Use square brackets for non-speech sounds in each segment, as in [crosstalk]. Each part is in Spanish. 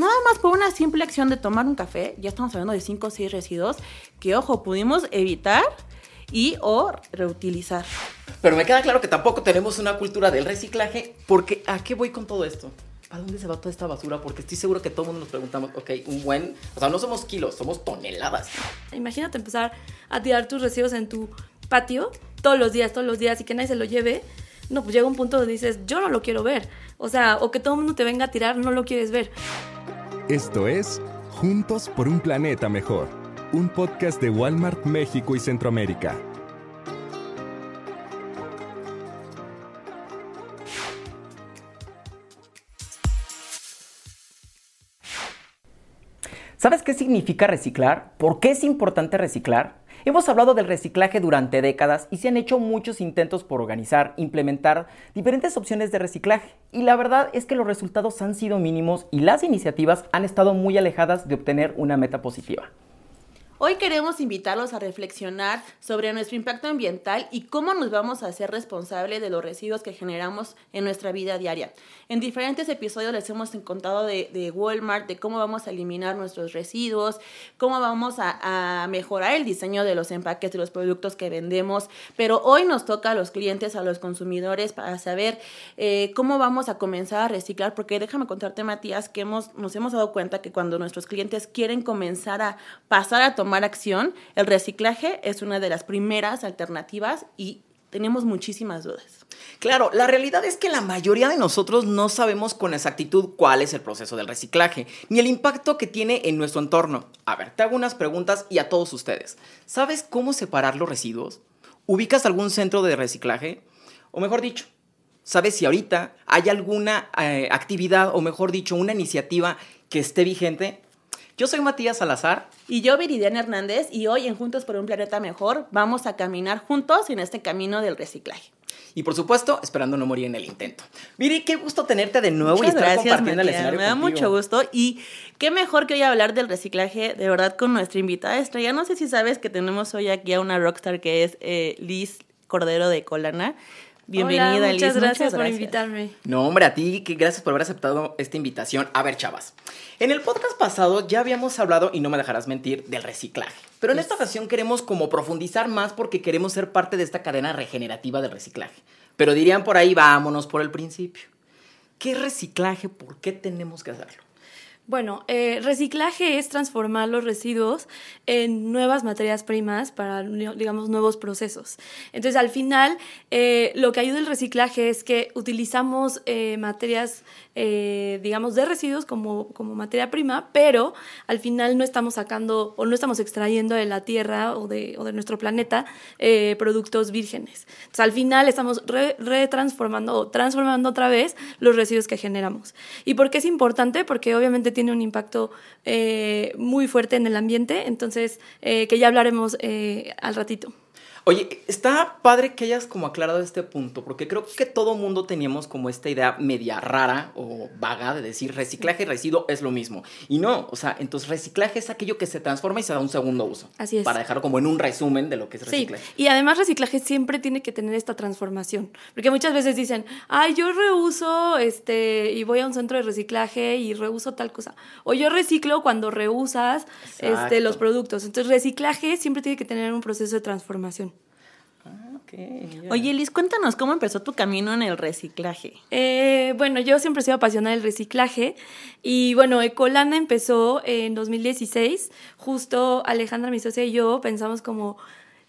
nada más por una simple acción de tomar un café, ya estamos hablando de 5 o 6 residuos que, ojo, pudimos evitar y o reutilizar. Pero me queda claro que tampoco tenemos una cultura del reciclaje, porque ¿a qué voy con todo esto? ¿A dónde se va toda esta basura? Porque estoy seguro que todo el mundo nos preguntamos, ok, un buen, o sea, no somos kilos, somos toneladas. Imagínate empezar a tirar tus residuos en tu patio todos los días, todos los días y que nadie se lo lleve. No, pues llega un punto donde dices, yo no lo quiero ver. O sea, o que todo el mundo te venga a tirar, no lo quieres ver. Esto es Juntos por un Planeta Mejor, un podcast de Walmart México y Centroamérica. ¿Sabes qué significa reciclar? ¿Por qué es importante reciclar? Hemos hablado del reciclaje durante décadas y se han hecho muchos intentos por organizar, implementar diferentes opciones de reciclaje. Y la verdad es que los resultados han sido mínimos y las iniciativas han estado muy alejadas de obtener una meta positiva. Hoy queremos invitarlos a reflexionar sobre nuestro impacto ambiental y cómo nos vamos a hacer responsables de los residuos que generamos en nuestra vida diaria. En diferentes episodios les hemos contado de, Walmart, de cómo vamos a eliminar nuestros residuos, cómo vamos a, mejorar el diseño de los empaques de los productos que vendemos, pero hoy nos toca a los clientes, a los consumidores, para saber eh, cómo vamos a comenzar a reciclar, porque déjame contarte, Matías, que hemos, nos hemos dado cuenta que cuando nuestros clientes quieren comenzar a pasar a tomar acción, el reciclaje es una de las primeras alternativas y tenemos muchísimas dudas. Claro, la realidad es que la mayoría de nosotros no sabemos con exactitud cuál es el proceso del reciclaje, ni el impacto que tiene en nuestro entorno. A ver, te hago unas preguntas y a todos ustedes. ¿Sabes cómo separar los residuos? ¿Ubicas algún centro de reciclaje? O mejor dicho, ¿sabes si ahorita hay alguna eh, actividad o mejor dicho, una iniciativa que esté vigente? Yo soy Matías Salazar. Y yo, Viridiana Hernández, y hoy en Juntos por un Planeta Mejor vamos a caminar juntos en este camino del reciclaje. Y por supuesto, esperando no morir en el intento. Viri, qué gusto tenerte de nuevo y estar compartiendo el escenario. Me da mucho gusto. Y qué mejor que hoy hablar del reciclaje, de verdad, con nuestra invitada estrella. No sé si sabes que tenemos hoy aquí a una rockstar que es eh, Liz Cordero de Colana. Bienvenida, Hola, muchas Gracias por invitarme. No, hombre, a ti, que gracias por haber aceptado esta invitación. A ver, chavas. En el podcast pasado ya habíamos hablado, y no me dejarás mentir, del reciclaje. Pero en esta ocasión queremos como profundizar más porque queremos ser parte de esta cadena regenerativa del reciclaje. Pero dirían por ahí, vámonos por el principio. ¿Qué reciclaje? ¿Por qué tenemos que hacerlo? Bueno, eh, reciclaje es transformar los residuos en nuevas materias primas para, digamos, nuevos procesos. Entonces, al final, eh, lo que ayuda el reciclaje es que utilizamos eh, materias, digamos, de residuos como, como materia prima, pero al final no estamos sacando o no estamos extrayendo de la tierra o de, o de nuestro planeta productos vírgenes. Entonces, al final estamos retransformando o transformando otra vez los residuos que generamos. ¿Y por qué es importante? Porque obviamente tiene un impacto eh, muy fuerte en el ambiente, entonces eh, que ya hablaremos eh, al ratito. Oye, está padre que hayas como aclarado este punto, porque creo que todo mundo teníamos como esta idea media rara o vaga de decir reciclaje y residuo es lo mismo. Y no, o sea, entonces reciclaje es aquello que se transforma y se da un segundo uso. Así es. Para dejarlo como en un resumen de lo que es reciclaje. Sí, y además reciclaje siempre tiene que tener esta transformación, porque muchas veces dicen, ay, yo reuso este, y voy a un centro de reciclaje y reuso tal cosa. O yo reciclo cuando reusas este, los productos. Entonces reciclaje siempre tiene que tener un proceso de transformación. Oye, Liz, cuéntanos cómo empezó tu camino en el reciclaje. Eh, bueno, yo siempre he sido apasionada del reciclaje y bueno, Ecolana empezó en 2016. Justo Alejandra, mi socia y yo pensamos como,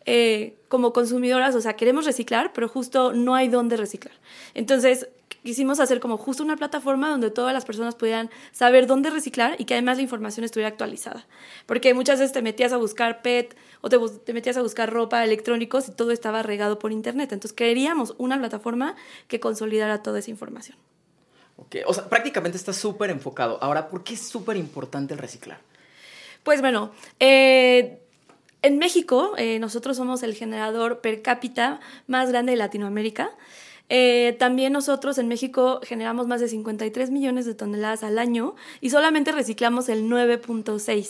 eh, como consumidoras, o sea, queremos reciclar, pero justo no hay dónde reciclar. Entonces, quisimos hacer como justo una plataforma donde todas las personas pudieran saber dónde reciclar y que además la información estuviera actualizada. Porque muchas veces te metías a buscar PET o te, metías a buscar ropa, electrónicos y todo estaba regado por internet. Entonces queríamos una plataforma que consolidara toda esa información. Ok, o sea, prácticamente está súper enfocado. Ahora, ¿por qué es súper importante el reciclar? Pues bueno, eh, en México eh, nosotros somos el generador per cápita más grande de Latinoamérica. Eh, también nosotros en México generamos más de 53 millones de toneladas al año y solamente reciclamos el 9.6.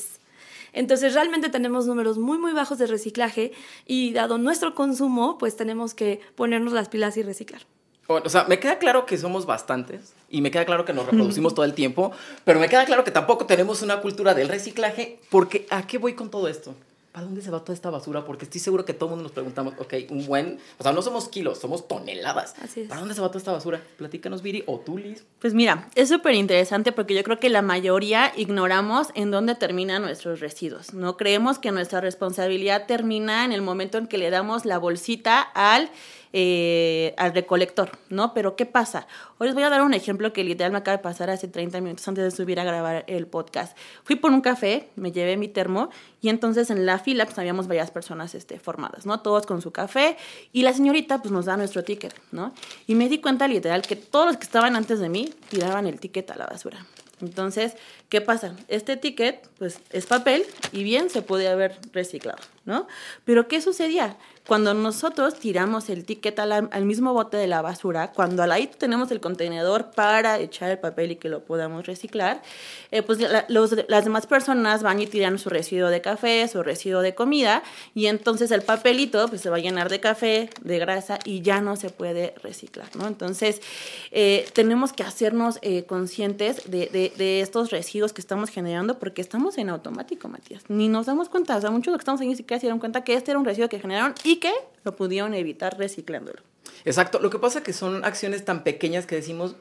Entonces realmente tenemos números muy muy bajos de reciclaje y dado nuestro consumo, pues tenemos que ponernos las pilas y reciclar. O sea, me queda claro que somos bastantes y me queda claro que nos reproducimos todo el tiempo, pero me queda claro que tampoco tenemos una cultura del reciclaje, porque ¿a qué voy con todo esto? ¿Para dónde se va toda esta basura? Porque estoy seguro que todo el mundo nos preguntamos, ok, un buen, o sea, no somos kilos, somos toneladas. Así es. ¿Para dónde se va toda esta basura? Platícanos, Viri, o tú, Liz. Pues mira, es súper interesante porque yo creo que la mayoría ignoramos en dónde terminan nuestros residuos. No creemos que nuestra responsabilidad termina en el momento en que le damos la bolsita al eh, al recolector, ¿no? Pero ¿qué pasa? Hoy les voy a dar un ejemplo que literal me acaba de pasar hace 30 minutos antes de subir a grabar el podcast. Fui por un café, me llevé mi termo y entonces en la fila pues habíamos varias personas este, formadas, ¿no? Todos con su café y la señorita pues nos da nuestro ticket, ¿no? Y me di cuenta literal que todos los que estaban antes de mí tiraban el ticket a la basura. Entonces, ¿qué pasa? Este ticket, pues, es papel y bien se puede haber reciclado, ¿no? Pero ¿qué sucedía? Cuando nosotros tiramos el ticket al, mismo bote de la basura, cuando al ahí tenemos el contenedor para echar el papel y que lo podamos reciclar, eh, pues las demás personas van y tiran su residuo de café, su residuo de comida, y entonces el papelito pues, se va a llenar de café, de grasa, y ya no se puede reciclar, ¿no? Entonces, eh, tenemos que hacernos eh, conscientes de estos residuos que estamos generando porque estamos en automático, Matías. Ni nos damos cuenta, o sea, muchos de los que estamos ahí ni siquiera se dieron cuenta que este era un residuo que generaron y que lo pudieron evitar reciclándolo. Exacto, lo que pasa es que son acciones tan pequeñas que decimos, "Eh,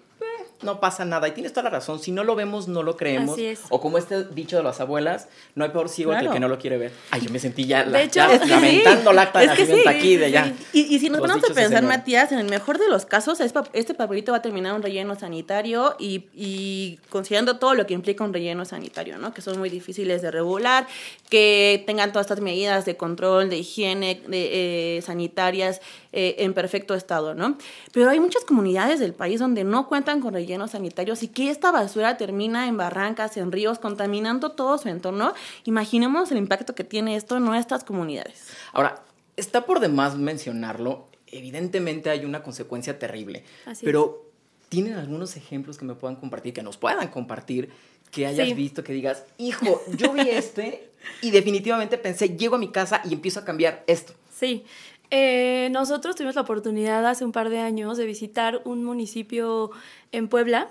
no pasa nada. Y tienes toda la razón, si no lo vemos, no lo creemos. Así es. O como este dicho de las abuelas, no hay peor ciego que el Claro. que no lo quiere ver. Ay, yo me sentí ya, la, De hecho, ya es [laughs] que sí. lamentando la acta de Es que sí, aquí de ya. Y, y si nos ponemos a pensar. Matías, en el mejor de los casos, es pa- este papelito va a terminar en un relleno sanitario y, y considerando todo lo que implica un relleno sanitario, ¿no? Que son muy difíciles de regular, que tengan todas estas medidas de control, de higiene, de, eh, sanitarias eh, en perfecto estado, ¿no? Pero hay muchas comunidades del país donde no cuentan con rellenos sanitarios y que esta basura termina en barrancas, en ríos, contaminando todo su entorno. Imaginemos el impacto que tiene esto en nuestras comunidades. Ahora, está por demás mencionarlo, evidentemente hay una consecuencia terrible, Así pero ¿tienen algunos ejemplos que me puedan compartir, que nos puedan compartir, que hayas Sí. visto, que digas, [laughs] hijo, yo vi este y definitivamente pensé, llego a mi casa y empiezo a cambiar esto? Sí. Eh, nosotros tuvimos la oportunidad hace un par de años de visitar un municipio en Puebla.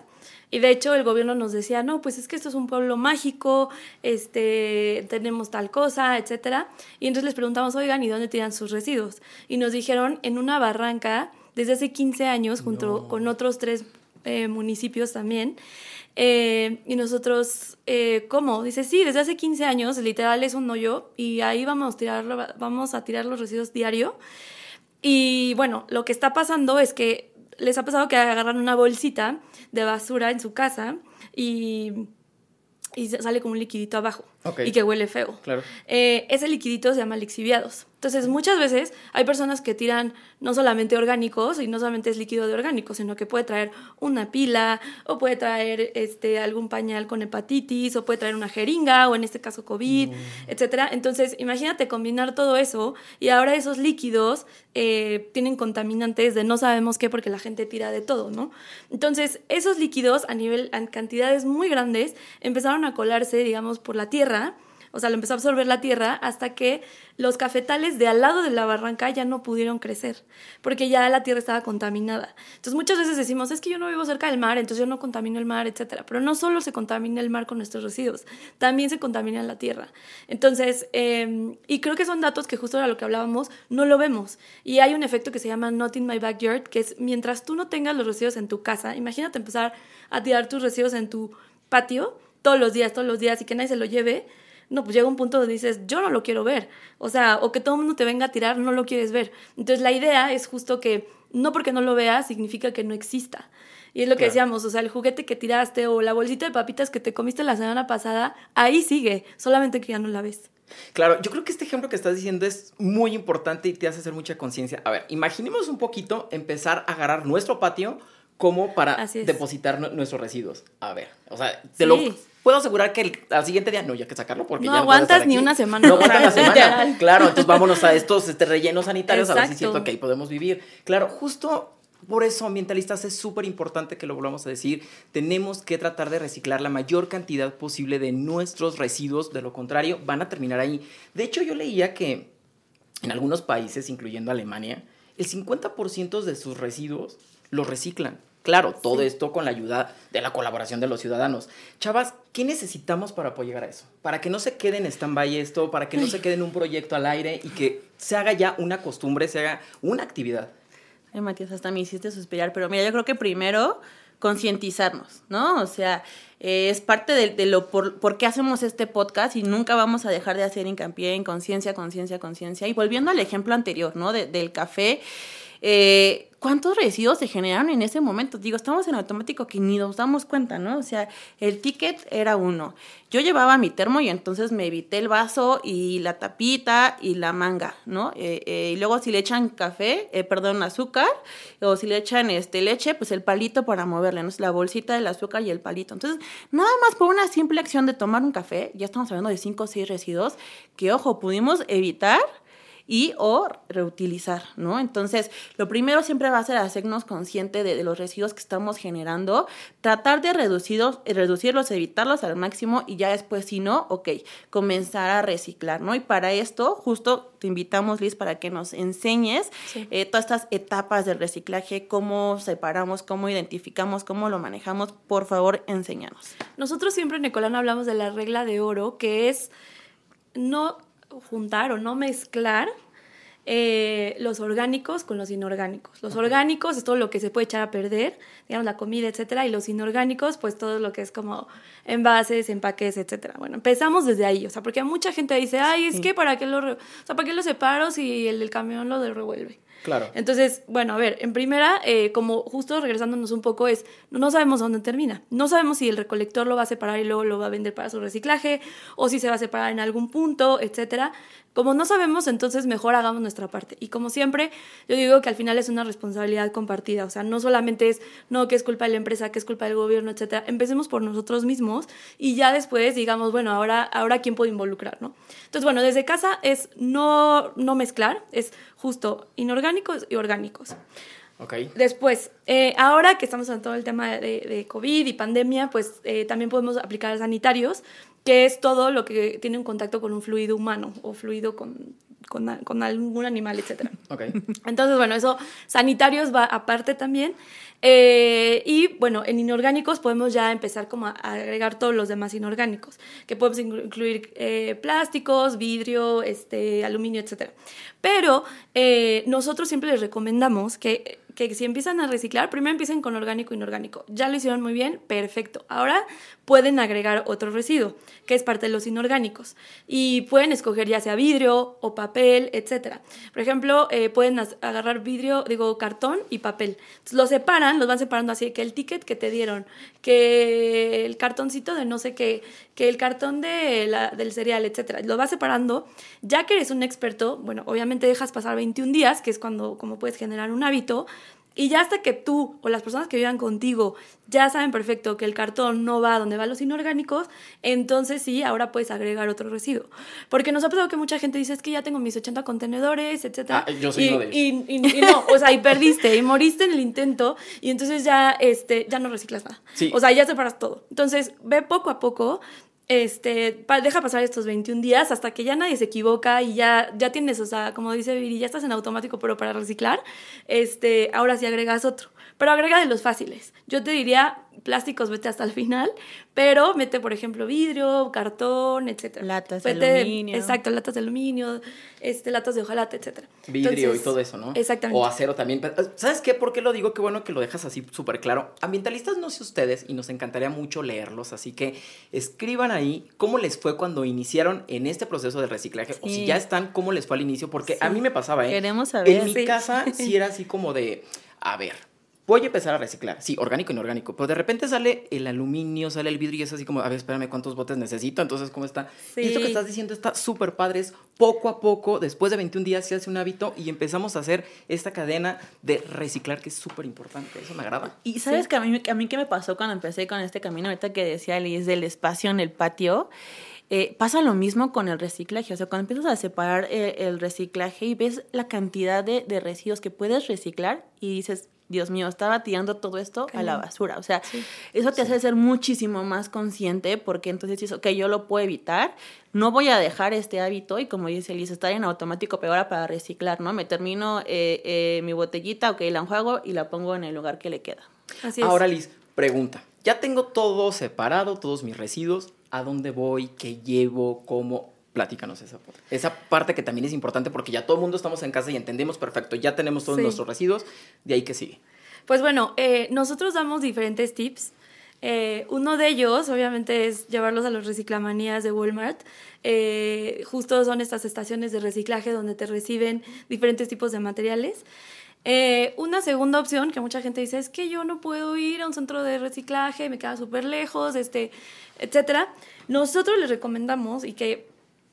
Y de hecho el gobierno nos decía, no, pues es que esto es un pueblo mágico, este, tenemos tal cosa, etcétera. Y entonces les preguntamos, oigan, ¿y dónde tiran sus residuos? Y nos dijeron, en una barranca, desde hace 15 años, junto con otros tres eh, municipios también. Eh, y nosotros, eh, ¿cómo? Dice, sí, desde hace 15 años, literal es un hoyo y ahí vamos a tirar, vamos a tirar los residuos diario. Y bueno, lo que está pasando es que les ha pasado que agarran una bolsita de basura en su casa y, y sale como un liquidito abajo Y que huele feo. Claro. Eh, ese liquidito se llama lixiviados. Entonces, muchas veces hay personas que tiran no solamente orgánicos y no solamente es líquido de orgánicos, sino que puede traer una pila o puede traer este, algún pañal con hepatitis o puede traer una jeringa o en este caso COVID, etcétera. Entonces, imagínate combinar todo eso y ahora esos líquidos eh, tienen contaminantes de no sabemos qué porque la gente tira de todo, ¿no? Entonces, esos líquidos a nivel, en cantidades muy grandes empezaron a colarse, digamos, por la tierra o sea, lo empezó a absorber la tierra hasta que los cafetales de al lado de la barranca ya no pudieron crecer, porque ya la tierra estaba contaminada. Entonces muchas veces decimos, es que yo no vivo cerca del mar, entonces yo no contamino el mar, etcétera. Pero no solo se contamina el mar con nuestros residuos, también se contamina la tierra. Entonces, eh, y creo que son datos que justo era lo que hablábamos, no lo vemos. Y hay un efecto que se llama Not in my backyard, que es mientras tú no tengas los residuos en tu casa, imagínate empezar a tirar tus residuos en tu patio todos los días, todos los días y que nadie se lo lleve no, pues llega un punto donde dices, yo no lo quiero ver. O sea, o que todo el mundo te venga a tirar, no lo quieres ver. Entonces la idea es justo que no porque no lo veas significa que no exista. Y es lo que Claro. decíamos, o sea, el juguete que tiraste o la bolsita de papitas que te comiste la semana pasada, ahí sigue, solamente que ya no la ves. Claro, yo creo que este ejemplo que estás diciendo es muy importante y te hace hacer mucha conciencia. A ver, imaginemos un poquito empezar a agarrar nuestro patio como para depositar nu- nuestros residuos. A ver, o sea, te Sí. lo puedo asegurar que el- al siguiente día no, ya hay que sacarlo porque No ya aguantas estar ni una semana. No aguantas la semana. Claro, entonces vámonos a estos este, rellenos sanitarios a ver si es Exacto. cierto que ahí podemos vivir. Claro, justo por eso, ambientalistas, es súper importante que lo volvamos a decir. Tenemos que tratar de reciclar la mayor cantidad posible de nuestros residuos. De lo contrario, van a terminar ahí. De hecho, yo leía que en algunos países, incluyendo Alemania, el 50% de sus residuos los reciclan. Claro, todo esto con la ayuda de la colaboración de los ciudadanos. Chavas, ¿qué necesitamos para apoyar a eso? Para que no se quede en stand-by esto, para que no se quede en un proyecto al aire y que se haga ya una costumbre, se haga una actividad. Ay, Matías, hasta me hiciste suspirar, pero mira, yo creo que primero concientizarnos, ¿no? O sea, eh, es parte de, lo por, por, qué hacemos este podcast y nunca vamos a dejar de hacer hincapié en conciencia, conciencia, conciencia. Y volviendo al ejemplo anterior, ¿no? del café, eh, ¿cuántos residuos se generaron en ese momento? Digo, estamos en automático que ni nos damos cuenta, ¿no? O sea, el ticket era uno. Yo llevaba mi termo y entonces me evité el vaso y la tapita y la manga, ¿no? Eh, eh, y luego si le echan café, perdón, azúcar, o si le echan este, leche, pues el palito para moverle, ¿no? La bolsita del azúcar y el palito. Entonces, nada más por una simple acción de tomar un café, ya estamos hablando de cinco o seis residuos que, ojo, pudimos evitar y o reutilizar, ¿no? Entonces, lo primero siempre va a ser hacernos consciente de, los residuos que estamos generando, tratar de reducirlos, reducirlos, evitarlos al máximo y ya después, si no, ok, comenzar a reciclar, ¿no? Y para esto, justo te invitamos, Liz, para que nos enseñes eh, todas estas etapas del reciclaje, cómo separamos, cómo identificamos, cómo lo manejamos. Por favor, enséñanos. Nosotros siempre en Ecolano hablamos de la regla de oro, que es no juntar o no mezclar eh, los orgánicos con los inorgánicos. Los orgánicos es todo lo que se puede echar a perder, digamos la comida, etcétera, y los inorgánicos, pues todo lo que es como envases, empaques, etcétera. Bueno, empezamos desde ahí, o sea, porque mucha gente dice, ay, es que para qué lo, o sea, para qué lo separo si el del camión lo revuelve. Claro. Entonces, bueno, a ver, en primera, eh, como justo regresándonos un poco, es no sabemos dónde termina. No sabemos si el recolector lo va a separar y luego lo va a vender para su reciclaje, o si se va a separar en algún punto, etcétera. Como no sabemos, entonces mejor hagamos nuestra parte. Y como siempre, yo digo que al final es una responsabilidad compartida. O sea, no solamente es, no, que es culpa de la empresa, que es culpa del gobierno, etcétera. Empecemos por nosotros mismos y ya después digamos, bueno, ahora, ahora quién puede involucrar, ¿no? Entonces, bueno, desde casa es no, no mezclar, es justo inorgánicos y orgánicos. Okay. Después, eh, ahora que estamos en todo el tema de, de COVID y pandemia, pues eh, también podemos aplicar sanitarios, que es todo lo que tiene un contacto con un fluido humano o fluido con, con, con algún animal, etc. [laughs] Okay. Entonces, bueno, eso sanitarios va aparte también. Eh, y bueno, en inorgánicos podemos ya empezar como a agregar todos los demás inorgánicos, que podemos incluir eh, plásticos, vidrio, este, aluminio, etc. Pero eh, nosotros siempre les recomendamos que que si empiezan a reciclar, primero empiecen con orgánico e inorgánico. Ya lo hicieron muy bien, perfecto. Ahora pueden agregar otro residuo, que es parte de los inorgánicos. Y pueden escoger ya sea vidrio o papel, etc. Por ejemplo, eh, pueden agarrar vidrio, digo, cartón y papel. Entonces, los separan, los van separando así, que el ticket que te dieron, que el cartoncito de no sé qué, que el cartón de la, del cereal, etc. Lo vas separando. Ya que eres un experto, bueno, obviamente dejas pasar 21 días, que es cuando como puedes generar un hábito, y ya hasta que tú o las personas que vivan contigo ya saben perfecto que el cartón no va donde van los inorgánicos, entonces sí, ahora puedes agregar otro residuo. Porque nos ha pasado que mucha gente dice, es que ya tengo mis 80 contenedores, etc. Ah, yo soy y, uno de ellos. Y, no, o sea, y perdiste, y moriste en el intento, y entonces ya, este, ya no reciclas nada. Sí. O sea, ya separas todo. Entonces, ve poco a poco este, deja pasar estos 21 días hasta que ya nadie se equivoca y ya, ya tienes, o sea, como dice Viri, ya estás en automático, pero para reciclar, este, ahora sí agregas otro. Pero agrega de los fáciles. Yo te diría, plásticos vete hasta el final, pero mete, por ejemplo, vidrio, cartón, etc. Latas de aluminio. Exacto, latas de aluminio, este, latas de hojalata, etc. Vidrio y todo eso, ¿no? Exactamente. O acero también. ¿Sabes qué? ¿Por qué lo digo? Qué bueno que lo dejas así súper claro. Ambientalistas no sé ustedes y nos encantaría mucho leerlos, así que escriban ahí cómo les fue cuando iniciaron en este proceso de reciclaje o si ya están, cómo les fue al inicio, porque a mí me pasaba, ¿eh? Queremos saber. En mi casa [laughs] sí era así como de, a ver, voy a empezar a reciclar. Sí, orgánico y inorgánico. Pero de repente sale el aluminio, sale el vidrio y es así como, a ver, espérame, ¿cuántos botes necesito? Entonces, ¿cómo está? Y esto que estás diciendo está súper padre. Es poco a poco, después de 21 días, se hace un hábito y empezamos a hacer esta cadena de reciclar que es súper importante. Eso me agrada. Y sabes que a mí, a mí qué me pasó cuando empecé con este camino, ahorita que decía Liz del espacio en el patio. Eh, pasa lo mismo con el reciclaje. O sea, cuando empiezas a separar el, el reciclaje y ves la cantidad de, de residuos que puedes reciclar y dices, Dios mío, estaba tirando todo esto a la basura. O sea, Sí. eso te hace ser muchísimo más consciente porque entonces dices, ok, yo lo puedo evitar, no voy a dejar este hábito y como dice Liz, estar en automático, pero ahora para reciclar, ¿no? Me termino eh, eh, mi botellita, ok, la enjuago y la pongo en el lugar que le queda. Así es. Ahora, Liz, pregunta. Ya tengo todo separado, todos mis residuos. ¿A dónde voy? ¿Qué llevo? ¿Cómo? Platícanos esa parte. Esa parte que también es importante porque ya todo el mundo estamos en casa y entendemos perfecto. Ya tenemos todos Sí. nuestros residuos. De ahí que sigue. Pues bueno, eh, nosotros damos diferentes tips. Eh, uno de ellos, obviamente, es llevarlos a los reciclamanías de Walmart. Eh, justo son estas estaciones de reciclaje donde te reciben diferentes tipos de materiales. Eh, una segunda opción que mucha gente dice es que yo no puedo ir a un centro de reciclaje, me queda súper lejos, este, etcétera. Nosotros les recomendamos y que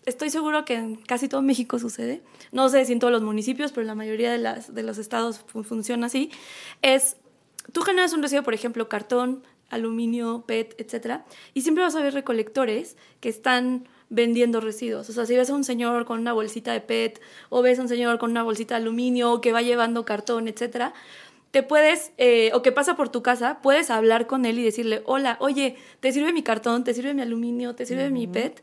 estoy seguro que en casi todo México sucede, no sé si en todos los municipios, pero en la mayoría de, las, de los estados fu- funciona así, es, tú generas un residuo, por ejemplo, cartón, aluminio, PET, etcétera, y siempre vas a ver recolectores que están vendiendo residuos. O sea, si ves a un señor con una bolsita de PET o ves a un señor con una bolsita de aluminio que va llevando cartón, etcétera, te puedes, eh, o que pasa por tu casa, puedes hablar con él y decirle, hola, oye, ¿te sirve mi cartón? ¿Te sirve mi aluminio? ¿Te sirve mi PET?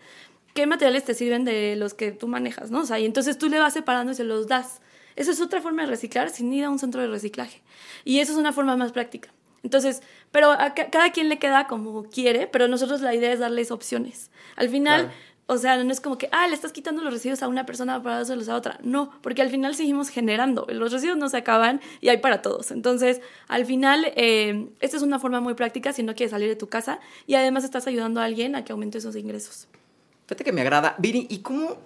¿Qué materiales te sirven de los que tú manejas? ¿no? O sea, y entonces tú le vas separando y se los das. Esa es otra forma de reciclar sin ir a un centro de reciclaje. Y eso es una forma más práctica. Entonces, pero a ca- cada quien le queda como quiere, pero nosotros la idea es darles opciones. Al final, Claro. o sea, no es como que, ah, le estás quitando los residuos a una persona para dárselos a otra. No, porque al final seguimos generando. Los residuos no se acaban y hay para todos. Entonces, al final, eh, esta es una forma muy práctica si no quieres salir de tu casa y además estás ayudando a alguien a que aumente sus ingresos. Fíjate que me agrada. Viri, ¿y cómo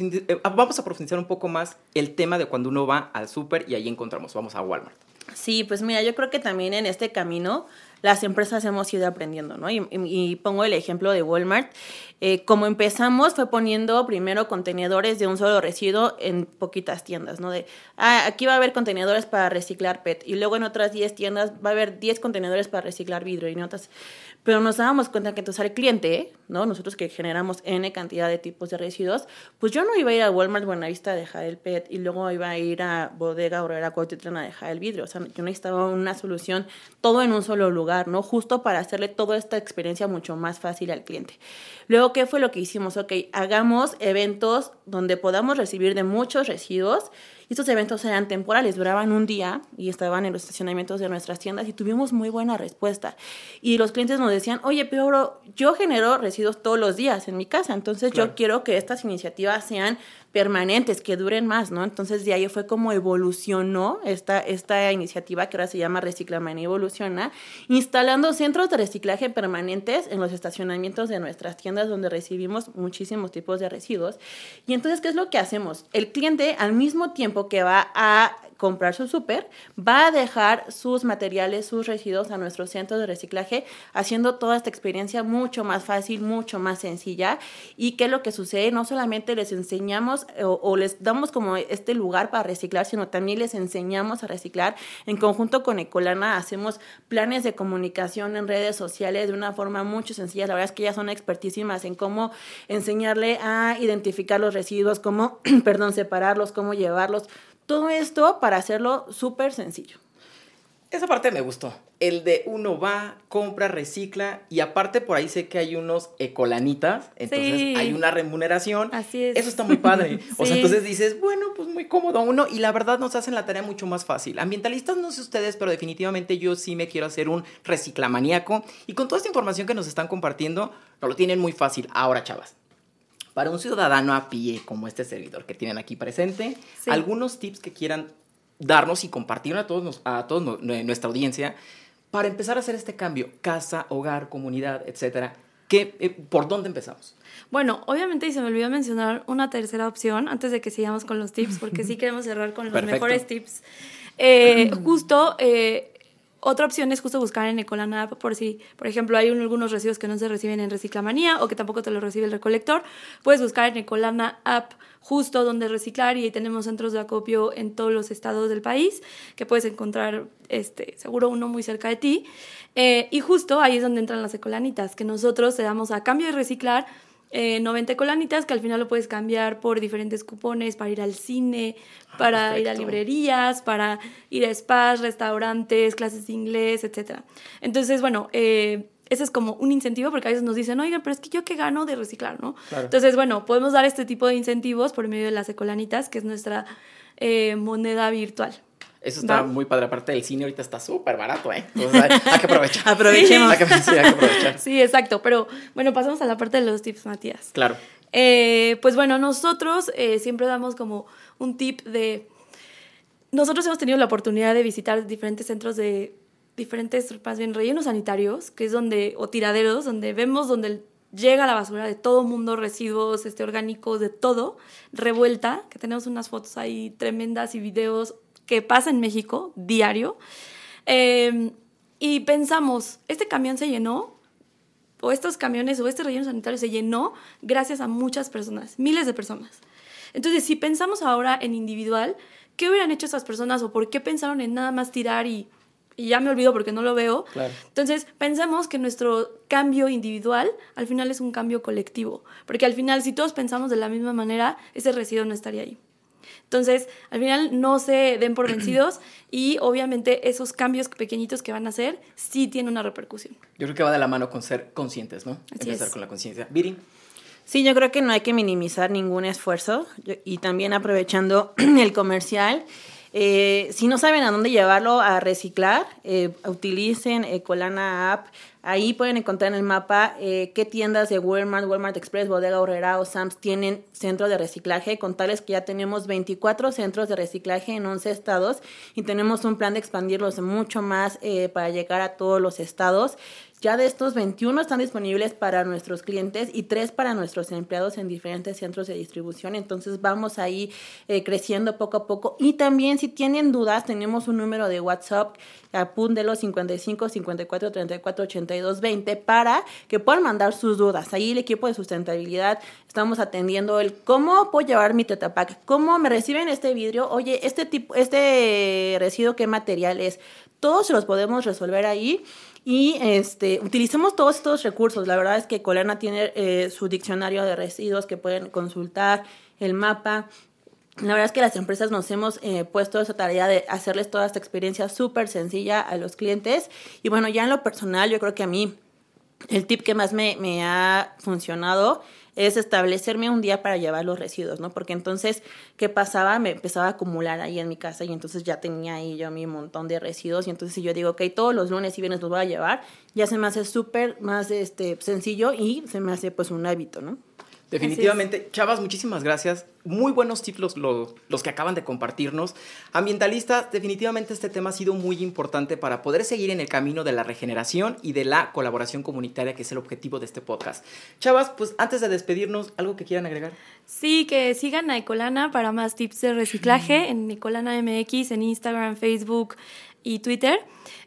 eh, vamos a profundizar un poco más el tema de cuando uno va al súper y ahí encontramos, vamos a Walmart? Sí, pues mira, yo creo que también en este camino las empresas hemos ido aprendiendo, ¿no? Y, pongo el ejemplo de Walmart. Eh, como empezamos fue poniendo primero contenedores de un solo residuo en poquitas tiendas, ¿no? De, ah, aquí va a haber contenedores para reciclar PET y luego en otras 10 tiendas va a haber 10 contenedores para reciclar vidrio y en otras... Pero nos dábamos cuenta que entonces al cliente, ¿no? Nosotros que generamos N cantidad de tipos de residuos, pues yo no iba a ir a Walmart Buenavista a dejar el PET y luego iba a ir a Bodega Obrera Cuautitlán a dejar el vidrio. O sea, yo necesitaba una solución todo en un solo lugar, ¿no? Justo para hacerle toda esta experiencia mucho más fácil al cliente. Luego, ¿qué fue lo que hicimos? Ok, hagamos eventos donde podamos recibir de muchos residuos. Y estos eventos eran temporales, duraban un día y estaban en los estacionamientos de nuestras tiendas y tuvimos muy buena respuesta. Y los clientes nos decían, oye, pero bro, yo genero residuos todos los días en mi casa, entonces Claro. yo quiero que estas iniciativas sean permanentes, que duren más, ¿no? Entonces de ahí fue como evolucionó esta, esta iniciativa que ahora se llama Reciclamanía Evoluciona, instalando centros de reciclaje permanentes en los estacionamientos de nuestras tiendas donde recibimos muchísimos tipos de residuos. Y entonces, ¿qué es lo que hacemos? El cliente al mismo tiempo que va a comprar su súper, va a dejar sus materiales, sus residuos a nuestro centro de reciclaje, haciendo toda esta experiencia mucho más fácil, mucho más sencilla. ¿Y qué es lo que sucede? No solamente les enseñamos o, o les damos como este lugar para reciclar, sino también les enseñamos a reciclar. En conjunto con Ecolana hacemos planes de comunicación en redes sociales de una forma mucho sencilla. La verdad es que ellas son expertísimas en cómo enseñarle a identificar los residuos, cómo, [clears throat] perdón, separarlos, cómo llevarlos. Todo esto para hacerlo súper sencillo. Esa parte me gustó. El de uno va, compra, recicla y aparte por ahí sé que hay unos ecolanitas, entonces Sí. hay una remuneración. Así es. Eso está muy padre. [laughs] O sea, entonces dices, bueno, pues muy cómodo uno y la verdad nos hacen la tarea mucho más fácil. Ambientalistas no sé ustedes, pero definitivamente yo sí me quiero hacer un reciclamaníaco y con toda esta información que nos están compartiendo, nos lo tienen muy fácil. Ahora, chavas. Para un ciudadano a pie como este servidor que tienen aquí presente, Sí. algunos tips que quieran darnos y compartir a todos, nos- a todos nuestra audiencia para empezar a hacer este cambio, casa, hogar, comunidad, etcétera. ¿Qué, eh, ¿Por dónde empezamos? Bueno, obviamente, y se me olvidó mencionar una tercera opción antes de que sigamos con los tips, porque sí [laughs] queremos cerrar con los Perfecto. mejores tips. Eh, justo, eh, otra opción es justo buscar en Ecolana por si, por ejemplo, hay un- algunos residuos que no se reciben en Reciclamanía o que tampoco te los recibe el recolector. Puedes buscar en Ecolana App justo donde reciclar y ahí tenemos centros de acopio en todos los estados del país que puedes encontrar, este, seguro uno muy cerca de ti. Eh, y justo ahí es donde entran las ecolanitas, que nosotros te damos a cambio de reciclar eh, 90 colanitas que al final lo puedes cambiar por diferentes cupones para ir al cine, para ir a librerías, para ir a spas, restaurantes, clases de inglés, etc. Entonces, bueno, eh, ese es como un incentivo porque a veces nos dicen, oigan, pero es que yo qué gano de reciclar, ¿no? Claro. Entonces, bueno, podemos dar este tipo de incentivos por medio de las ecolanitas, que es nuestra eh, moneda virtual. Eso está Va. muy padre. Aparte, el cine ahorita está súper barato, ¿eh? Entonces, hay, hay que aprovechar. [laughs] Aprovechemos. Hay que, sí, hay que aprovechar. Sí, exacto. Pero bueno, pasamos a la parte de los tips, Matías. Claro. Eh, pues bueno, nosotros eh, siempre damos como un tip de... Nosotros hemos tenido la oportunidad de visitar diferentes centros de diferentes, más bien, rellenos sanitarios, que es donde, o tiraderos, donde vemos donde llega la basura de todo mundo, residuos este, orgánicos, de todo, revuelta, que tenemos unas fotos ahí tremendas y videos que pasa en México diario. Eh, y pensamos, este camión se llenó o estos camiones o este relleno sanitario se llenó gracias a muchas personas, miles de personas. Entonces, si pensamos ahora en individual, ¿qué hubieran hecho esas personas o por qué pensaron en nada más tirar y, y ya me olvido porque no lo veo? Claro. Entonces, pensamos que nuestro cambio individual al final es un cambio colectivo, porque al final si todos pensamos de la misma manera, ese residuo no estaría ahí. Entonces, al final no se den por vencidos [clears throat] y obviamente esos cambios pequeñitos que van a hacer sí tienen una repercusión. Yo creo que va de la mano con ser conscientes, ¿no? Así Empezar es. con la conciencia. Viri. Sí, yo creo que no hay que minimizar ningún esfuerzo Yo- y también aprovechando [clears throat] el comercial. eh, si no saben a dónde llevarlo a reciclar, eh, utilicen Ecolana App. Ahí pueden encontrar en el mapa eh, qué tiendas de Walmart, Walmart Express, Bodega Horrera o Sam's tienen centro de reciclaje. Con tales que ya tenemos 24 centros de reciclaje en 11 estados y tenemos un plan de expandirlos mucho más eh, para llegar a todos los estados. Ya de estos 21 están disponibles para nuestros clientes y 3 para nuestros empleados en diferentes centros de distribución. Entonces vamos ahí eh, creciendo poco a poco. Y también si tienen dudas, tenemos un número de WhatsApp, apúntelo 55 54 34 82 20 para que puedan mandar sus dudas. Ahí el equipo de sustentabilidad estamos atendiendo el cómo puedo llevar mi tetapac, cómo me reciben este vidrio, oye, este tipo, este residuo, ¿qué material es? Todos los podemos resolver ahí. Y este, utilicemos todos estos recursos. La verdad es que Colana tiene eh, su diccionario de residuos que pueden consultar, el mapa. La verdad es que las empresas nos hemos eh, puesto esa tarea de hacerles toda esta experiencia súper sencilla a los clientes. Y bueno, ya en lo personal, yo creo que a mí el tip que más me, me ha funcionado es establecerme un día para llevar los residuos, ¿no? Porque entonces, ¿qué pasaba? Me empezaba a acumular ahí en mi casa y entonces ya tenía ahí yo mi montón de residuos y entonces si yo digo, ok, todos los lunes y viernes los voy a llevar, ya se me hace súper más este, sencillo y se me hace pues un hábito, ¿no? Definitivamente, chavas, muchísimas gracias. Muy buenos tips los, los, los que acaban de compartirnos. Ambientalistas, definitivamente este tema ha sido muy importante para poder seguir en el camino de la regeneración y de la colaboración comunitaria, que es el objetivo de este podcast. Chavas, pues antes de despedirnos, ¿algo que quieran agregar? Sí, que sigan a Ecolana para más tips de reciclaje en Ecolana MX, en Instagram, Facebook y Twitter.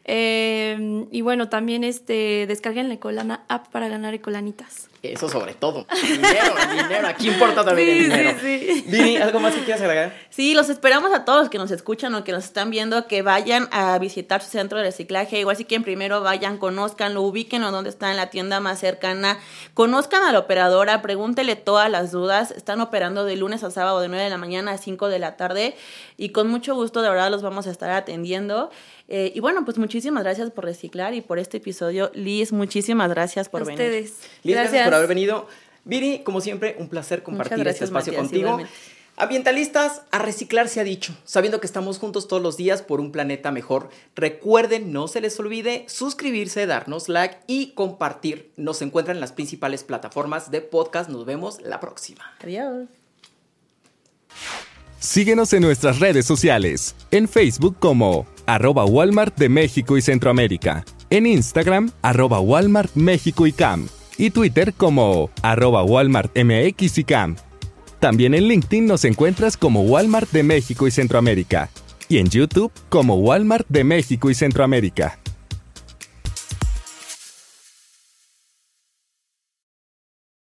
Eh, y bueno, también este, descarguen la Ecolana app para ganar Ecolanitas. Eso sobre todo. Dinero, dinero. Aquí importa también el dinero. sí, sí. Vini, ¿algo más que quieras agregar? Sí, los esperamos a todos los que nos escuchan o que nos están viendo que vayan a visitar su centro de reciclaje. Igual si quieren primero vayan, conozcanlo, ubíquenlo donde está en la tienda más cercana. Conozcan a la operadora, pregúntele todas las dudas. Están operando de lunes a sábado de 9 de la mañana a 5 de la tarde y con mucho gusto de verdad los vamos a estar atendiendo. Eh, y bueno, pues muchísimas gracias por reciclar y por este episodio. Liz, muchísimas gracias por a venir. ustedes. Liz, gracias. por haber venido. Viri, como siempre, un placer compartir gracias, este espacio Matías, contigo. igualmente. Ambientalistas, a reciclar se ha dicho, sabiendo que estamos juntos todos los días por un planeta mejor. Recuerden, no se les olvide suscribirse, darnos like y compartir. Nos encuentran en las principales plataformas de podcast. Nos vemos la próxima. Adiós. Síguenos en nuestras redes sociales, en Facebook como arroba Walmart de México y Centroamérica, en Instagram arroba Walmart México y Cam, y Twitter como arroba Walmart MX y Cam. También en LinkedIn nos encuentras como Walmart de México y Centroamérica, y en YouTube como Walmart de México y Centroamérica.